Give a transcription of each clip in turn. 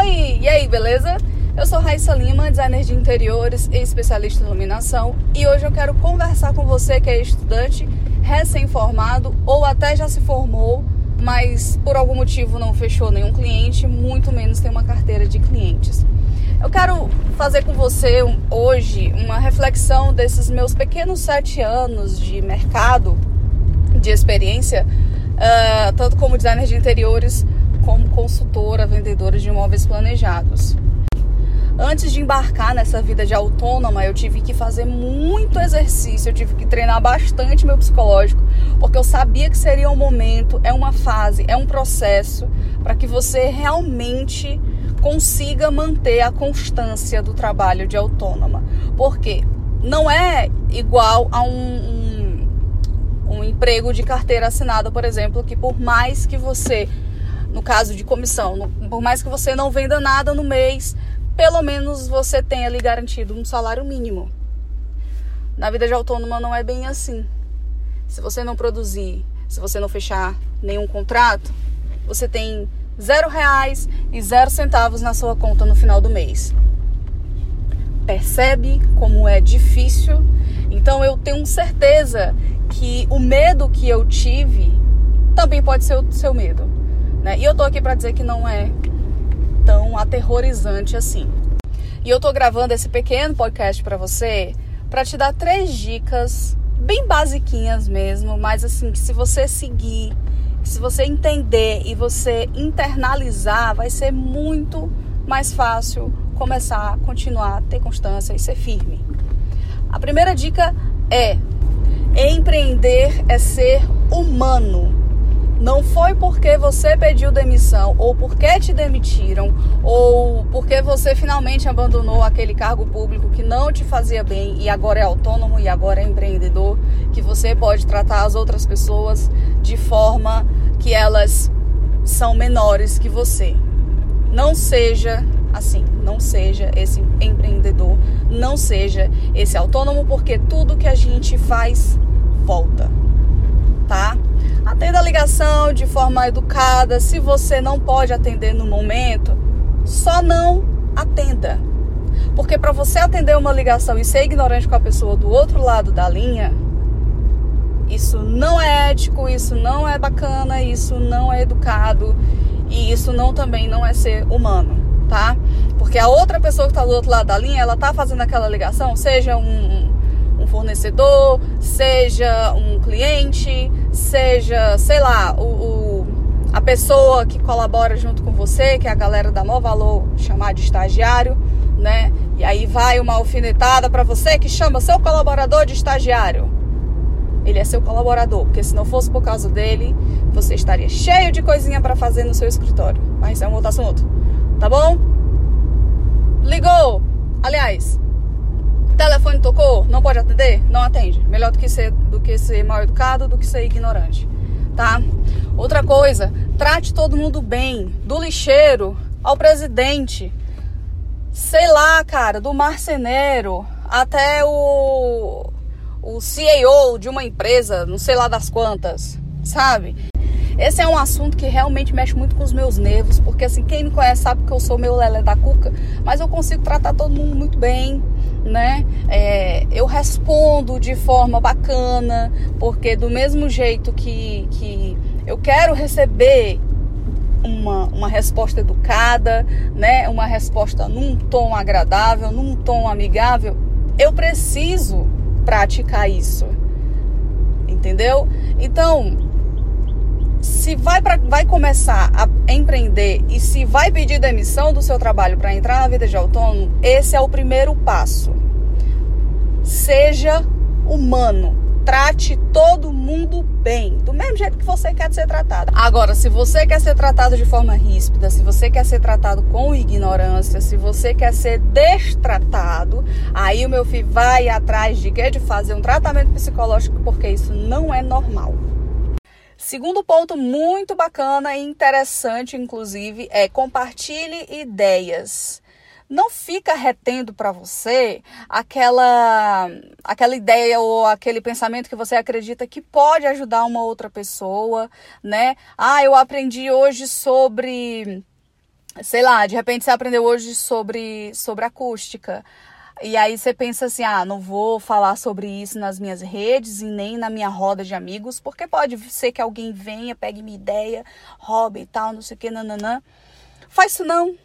Oi, e aí, beleza? Eu sou Raíssa Lima, designer de interiores e especialista em iluminação, e hoje eu quero conversar com você que é estudante, recém-formado ou até já se formou, mas por algum motivo não fechou nenhum cliente, muito menos tem uma carteira de clientes. Eu quero fazer com você hoje uma reflexão desses meus pequenos sete anos de mercado, de experiência, uh, tanto como designer de interiores como consultora, vendedora de imóveis planejados. Antes de embarcar nessa vida de autônoma, eu tive que fazer muito exercício, eu tive que treinar bastante meu psicológico, porque eu sabia que seria um momento, é uma fase, é um processo para que você realmente consiga manter a constância do trabalho de autônoma. Porque não é igual a um, um, um emprego de carteira assinada, por exemplo, que por mais que você no caso de comissão, no, por mais que você não venda nada no mês, pelo menos você tenha ali garantido um salário mínimo. Na vida de autônoma não é bem assim. Se você não produzir, se você não fechar nenhum contrato, você tem zero reais e zero centavos na sua conta no final do mês. Percebe como é difícil? Então eu tenho certeza que o medo que eu tive também pode ser o seu medo. Né? E eu tô aqui para dizer que não é tão aterrorizante assim. E eu tô gravando esse pequeno podcast para você para te dar três dicas bem basiquinhas mesmo, mas assim, que se você seguir, se você entender e você internalizar, vai ser muito mais fácil começar, continuar, ter constância e ser firme. A primeira dica é: empreender é ser humano. Não foi porque você pediu demissão ou porque te demitiram ou porque você finalmente abandonou aquele cargo público que não te fazia bem e agora é autônomo e agora é empreendedor que você pode tratar as outras pessoas de forma que elas são menores que você. Não seja assim, não seja esse empreendedor, não seja esse autônomo porque tudo que a gente faz volta, tá? Atenda a ligação de forma educada. Se você não pode atender no momento, só não atenda. Porque para você atender uma ligação e ser ignorante com a pessoa do outro lado da linha, isso não é ético, isso não é bacana, isso não é educado e isso não também não é ser humano, tá? Porque a outra pessoa que está do outro lado da linha, ela tá fazendo aquela ligação, seja um, um fornecedor, seja um cliente, seja, sei lá, o, o, a pessoa que colabora junto com você, que é a galera da maior valor chamar de estagiário, né? E aí vai uma alfinetada para você que chama seu colaborador de estagiário. Ele é seu colaborador, porque se não fosse por causa dele, você estaria cheio de coisinha para fazer no seu escritório. Mas é um outro assunto, tá bom? Ligou. Aliás, telefone tocou, não pode atender? Não atende. Melhor do que ser, do que ser mal educado, do que ser ignorante, tá? Outra coisa, trate todo mundo bem, do lixeiro ao presidente, sei lá, cara, do marceneiro até o, o CEO de uma empresa, não sei lá das quantas, sabe? Esse é um assunto que realmente mexe muito com os meus nervos, porque assim, quem me conhece sabe que eu sou meu lelé da cuca, mas eu consigo tratar todo mundo muito bem, né? É, eu respondo de forma bacana, porque do mesmo jeito que, que eu quero receber uma, uma resposta educada, né? Uma resposta num tom agradável, num tom amigável, eu preciso praticar isso. Entendeu? Então, se vai, pra, vai começar a empreender e se vai pedir demissão do seu trabalho para entrar na vida de autônomo, esse é o primeiro passo. Seja humano. Trate todo mundo bem, do mesmo jeito que você quer ser tratado. Agora, se você quer ser tratado de forma ríspida, se você quer ser tratado com ignorância, se você quer ser destratado, aí o meu filho vai atrás de quê? De fazer um tratamento psicológico, porque isso não é normal. Segundo ponto muito bacana e interessante, inclusive, é compartilhe ideias. Não fica retendo para você aquela aquela ideia ou aquele pensamento que você acredita que pode ajudar uma outra pessoa, né? Ah, eu aprendi hoje sobre sei lá, de repente você aprendeu hoje sobre, sobre acústica. E aí você pensa assim, ah, não vou falar sobre isso nas minhas redes e nem na minha roda de amigos, porque pode ser que alguém venha, pegue minha ideia, roube e tal, não sei o que, nananã. Faz isso não,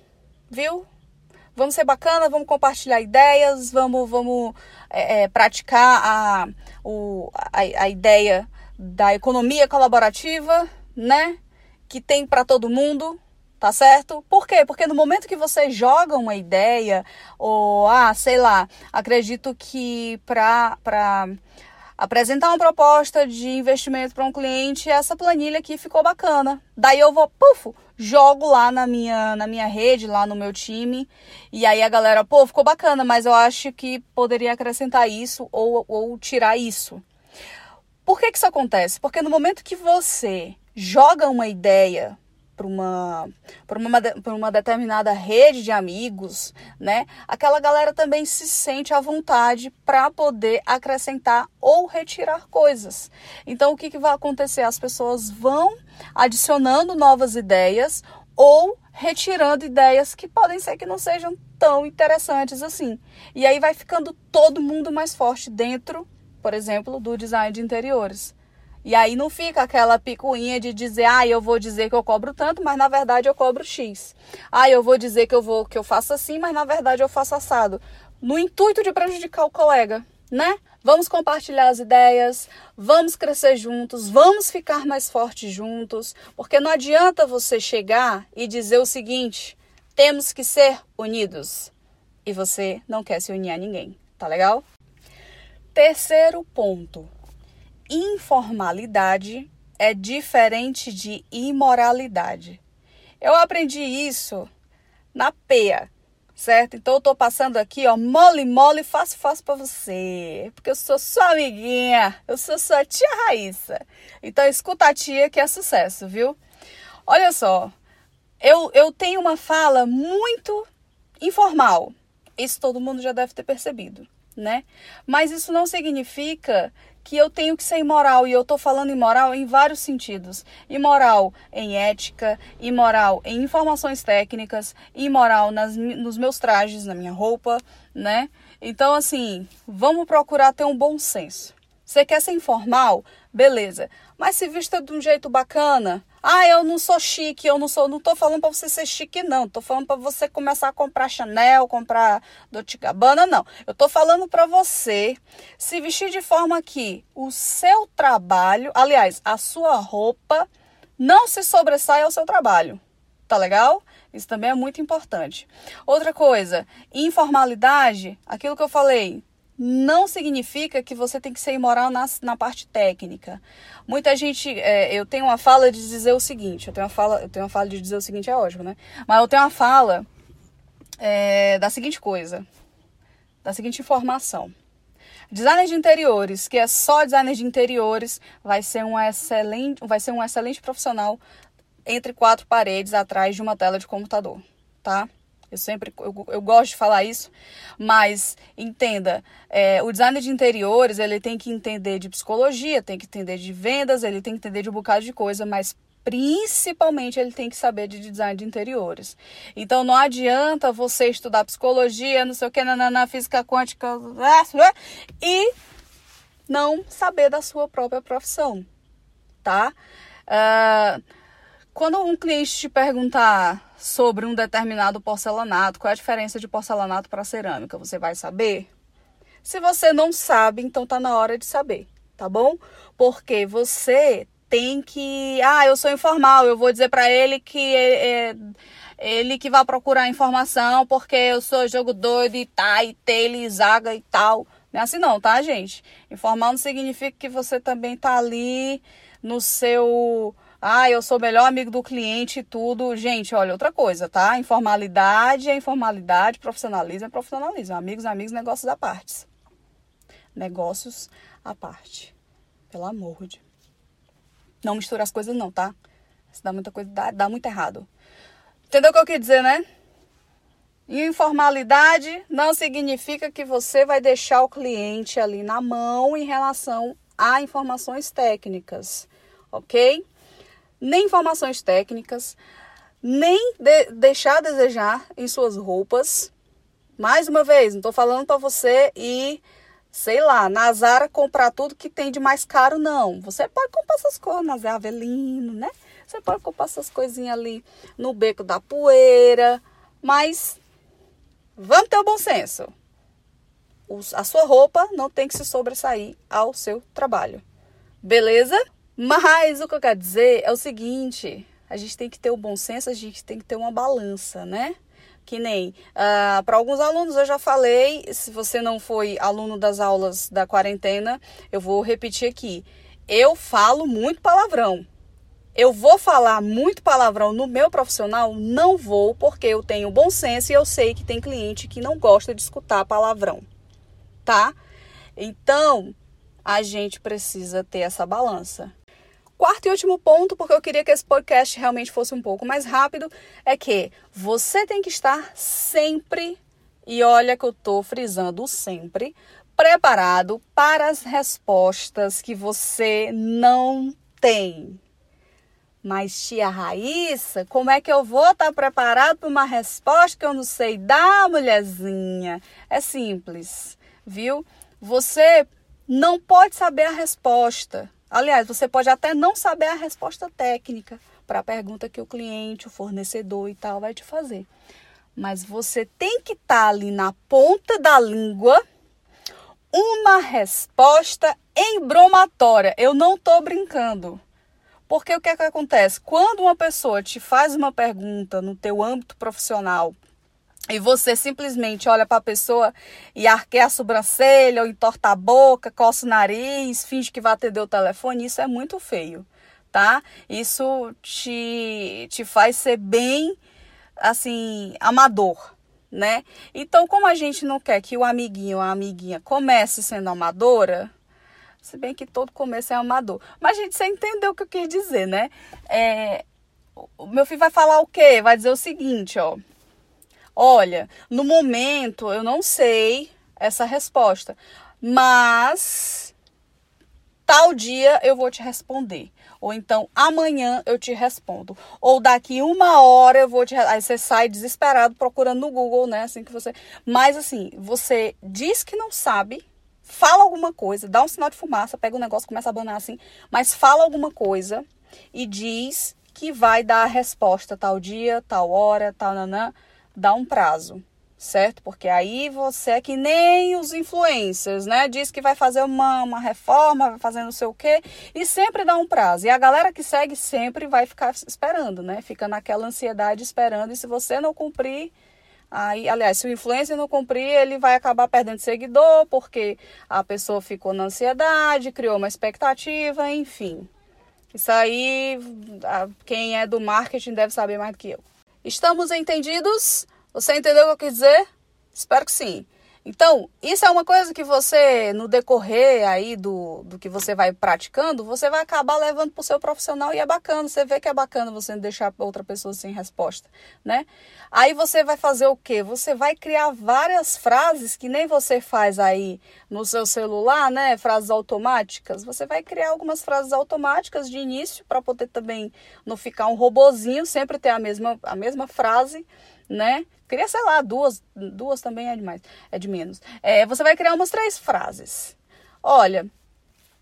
viu? Vamos ser bacana, vamos compartilhar ideias, vamos, vamos é, é, praticar a, o, a, a ideia da economia colaborativa, né? Que tem para todo mundo, tá certo? Por quê? Porque no momento que você joga uma ideia, ou, ah, sei lá, acredito que para apresentar uma proposta de investimento para um cliente, essa planilha aqui ficou bacana. Daí eu vou, pufo, jogo lá na minha, na minha rede, lá no meu time, e aí a galera, pô, ficou bacana, mas eu acho que poderia acrescentar isso ou, ou tirar isso. Por que, que isso acontece? Porque no momento que você joga uma ideia para uma, uma, uma determinada rede de amigos, né? Aquela galera também se sente à vontade para poder acrescentar ou retirar coisas. Então, o que, que vai acontecer? As pessoas vão adicionando novas ideias ou retirando ideias que podem ser que não sejam tão interessantes assim. E aí vai ficando todo mundo mais forte dentro, por exemplo, do design de interiores. E aí não fica aquela picuinha de dizer, ah, eu vou dizer que eu cobro tanto, mas na verdade eu cobro X. Ah, eu vou dizer que eu vou que eu faço assim, mas na verdade eu faço assado. No intuito de prejudicar o colega, né? Vamos compartilhar as ideias, vamos crescer juntos, vamos ficar mais fortes juntos, porque não adianta você chegar e dizer o seguinte: temos que ser unidos. E você não quer se unir a ninguém, tá legal? Terceiro ponto informalidade é diferente de imoralidade. Eu aprendi isso na PEA, certo? Então eu tô passando aqui, ó, mole, mole, fácil, fácil para você, porque eu sou sua amiguinha, eu sou sua tia Raíssa. Então escuta a tia que é sucesso, viu? Olha só, eu, eu tenho uma fala muito informal. Isso todo mundo já deve ter percebido, né? Mas isso não significa que eu tenho que ser imoral. E eu estou falando imoral em vários sentidos: imoral em ética, imoral em informações técnicas, imoral nas, nos meus trajes, na minha roupa, né? Então, assim, vamos procurar ter um bom senso. Você quer ser informal? Beleza. Mas se vista de um jeito bacana. Ah, eu não sou chique, eu não sou, não tô falando para você ser chique não. Tô falando para você começar a comprar Chanel, comprar Dolce Gabbana, não. Eu tô falando para você se vestir de forma que o seu trabalho, aliás, a sua roupa não se sobressaia ao seu trabalho. Tá legal? Isso também é muito importante. Outra coisa, informalidade, aquilo que eu falei, não significa que você tem que ser imoral na, na parte técnica. Muita gente, é, eu tenho uma fala de dizer o seguinte, eu tenho uma fala, eu tenho uma fala de dizer o seguinte, é ótimo, né? Mas eu tenho uma fala é, da seguinte coisa, da seguinte informação. Designer de interiores, que é só designer de interiores, vai ser um excelente, vai ser um excelente profissional entre quatro paredes atrás de uma tela de computador, tá? Eu sempre eu, eu gosto de falar isso, mas entenda, é, o designer de interiores ele tem que entender de psicologia, tem que entender de vendas, ele tem que entender de um bocado de coisa, mas principalmente ele tem que saber de design de interiores. Então não adianta você estudar psicologia, não sei o que, na física quântica e não saber da sua própria profissão, tá? Uh, quando um cliente te perguntar sobre um determinado porcelanato, qual é a diferença de porcelanato para cerâmica, você vai saber? Se você não sabe, então tá na hora de saber, tá bom? Porque você tem que, ah, eu sou informal, eu vou dizer para ele que é, é, ele que vai procurar informação, porque eu sou jogo doido e tá, e tele, zaga e tal. Não é assim não, tá, gente? Informal não significa que você também tá ali no seu ah, eu sou o melhor amigo do cliente e tudo. Gente, olha, outra coisa, tá? Informalidade é informalidade, profissionalismo é profissionalismo. Amigos, amigos, negócios à parte. Negócios à parte. Pelo amor de. Não mistura as coisas, não, tá? Se dá muita coisa, dá, dá muito errado. Entendeu o que eu quis dizer, né? Informalidade não significa que você vai deixar o cliente ali na mão em relação a informações técnicas, ok? Nem informações técnicas, nem de deixar a desejar em suas roupas. Mais uma vez, não estou falando para você ir, sei lá, na Zara comprar tudo que tem de mais caro, não. Você pode comprar essas coisas Zé Avelino, né? Você pode comprar essas coisinhas ali no beco da poeira, mas vamos ter o bom senso. A sua roupa não tem que se sobressair ao seu trabalho. Beleza? Mas o que eu quero dizer é o seguinte: a gente tem que ter o bom senso, a gente tem que ter uma balança, né? Que nem uh, ah, para alguns alunos eu já falei, se você não foi aluno das aulas da quarentena, eu vou repetir aqui. Eu falo muito palavrão. Eu vou falar muito palavrão no meu profissional? Não vou, porque eu tenho bom senso e eu sei que tem cliente que não gosta de escutar palavrão, tá? Então, a gente precisa ter essa balança. Quarto e último ponto, porque eu queria que esse podcast realmente fosse um pouco mais rápido, é que você tem que estar sempre, e olha que eu tô frisando sempre, preparado para as respostas que você não tem. Mas, tia Raíssa, como é que eu vou estar preparado para uma resposta que eu não sei dar, mulherzinha? É simples, viu? Você não pode saber a resposta. Aliás, você pode até não saber a resposta técnica para a pergunta que o cliente, o fornecedor e tal vai te fazer. Mas você tem que estar tá ali na ponta da língua uma resposta embromatória. Eu não estou brincando. Porque o que, é que acontece? Quando uma pessoa te faz uma pergunta no teu âmbito profissional e você simplesmente olha para a pessoa e arqueia a sobrancelha, ou entorta a boca, coça o nariz, finge que vai atender o telefone, isso é muito feio, tá? Isso te, te faz ser bem, assim, amador, né? Então, como a gente não quer que o amiguinho ou a amiguinha comece sendo amadora, se bem que todo começo é amador. Mas, gente, você entendeu o que eu quis dizer, né? É, o meu filho vai falar o quê? Vai dizer o seguinte, ó. Olha, no momento eu não sei essa resposta, mas tal dia eu vou te responder. Ou então amanhã eu te respondo. Ou daqui uma hora eu vou te. Aí você sai desesperado procurando no Google, né? Assim que você. Mas assim, você diz que não sabe fala alguma coisa, dá um sinal de fumaça, pega o negócio, começa a abanar assim, mas fala alguma coisa e diz que vai dar a resposta tal dia, tal hora, tal nanã, dá um prazo, certo? Porque aí você é que nem os influencers, né? Diz que vai fazer uma, uma reforma, vai fazer não sei o quê, e sempre dá um prazo. E a galera que segue sempre vai ficar esperando, né? Fica naquela ansiedade esperando, e se você não cumprir, Aí, aliás, se o influencer não cumprir, ele vai acabar perdendo seguidor, porque a pessoa ficou na ansiedade, criou uma expectativa, enfim. Isso aí, quem é do marketing deve saber mais do que eu. Estamos entendidos? Você entendeu o que eu quis dizer? Espero que sim. Então, isso é uma coisa que você, no decorrer aí do, do que você vai praticando, você vai acabar levando para o seu profissional e é bacana. Você vê que é bacana você deixar outra pessoa sem resposta, né? Aí você vai fazer o quê? Você vai criar várias frases que nem você faz aí no seu celular, né? Frases automáticas. Você vai criar algumas frases automáticas de início para poder também não ficar um robozinho, sempre ter a mesma, a mesma frase né? Cria, sei lá, duas, duas também é demais, é de menos. É, você vai criar umas três frases. Olha,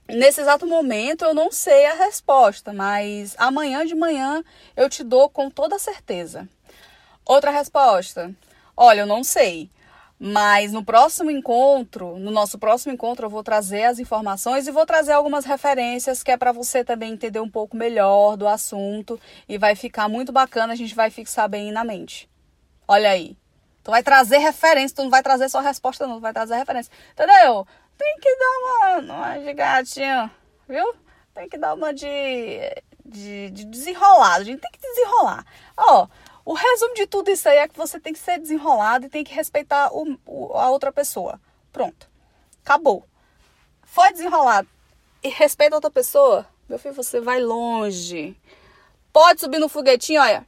nesse exato momento eu não sei a resposta, mas amanhã de manhã eu te dou com toda certeza. Outra resposta. Olha, eu não sei. Mas no próximo encontro, no nosso próximo encontro, eu vou trazer as informações e vou trazer algumas referências que é para você também entender um pouco melhor do assunto e vai ficar muito bacana, a gente vai fixar bem na mente. Olha aí. Tu vai trazer referência, tu não vai trazer só resposta, não, tu vai trazer referência. Entendeu? Tem que dar uma, uma de gatinha, viu? Tem que dar uma de, de, de desenrolado. A gente tem que desenrolar. Ó, o resumo de tudo isso aí é que você tem que ser desenrolado e tem que respeitar o, o, a outra pessoa. Pronto. Acabou. Foi desenrolado e respeita a outra pessoa, meu filho, você vai longe. Pode subir no foguetinho, olha,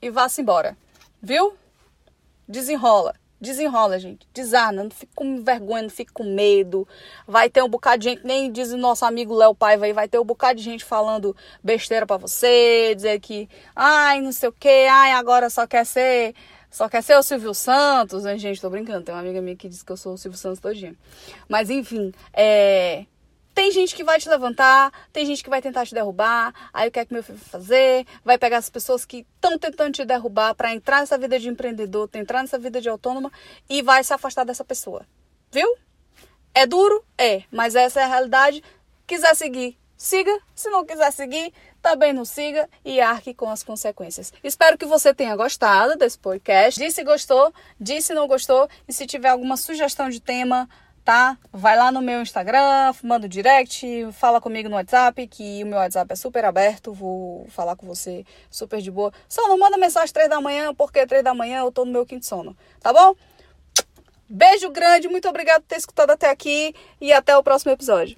e vá-se embora. Viu? Desenrola. Desenrola, gente. Desarna. Não fique com vergonha, não fique com medo. Vai ter um bocado de gente, nem diz o nosso amigo Léo Paiva aí, vai ter um bocado de gente falando besteira para você, dizer que, ai, não sei o que, ai, agora só quer ser. Só quer ser o Silvio Santos, né, gente? Tô brincando. Tem uma amiga minha que diz que eu sou o Silvio Santos todinho. Mas enfim, é tem gente que vai te levantar, tem gente que vai tentar te derrubar. Aí o que é que meu filho vai fazer? Vai pegar as pessoas que estão tentando te derrubar para entrar nessa vida de empreendedor, entrar nessa vida de autônoma e vai se afastar dessa pessoa. Viu? É duro? É, mas essa é a realidade. Quiser seguir, siga. Se não quiser seguir, também não siga e arque com as consequências. Espero que você tenha gostado desse podcast. Disse gostou, disse não gostou e se tiver alguma sugestão de tema, tá? Vai lá no meu Instagram, manda direct, fala comigo no WhatsApp, que o meu WhatsApp é super aberto, vou falar com você super de boa. Só não manda mensagem três da manhã, porque três da manhã eu tô no meu quinto sono, tá bom? Beijo grande, muito obrigado por ter escutado até aqui e até o próximo episódio.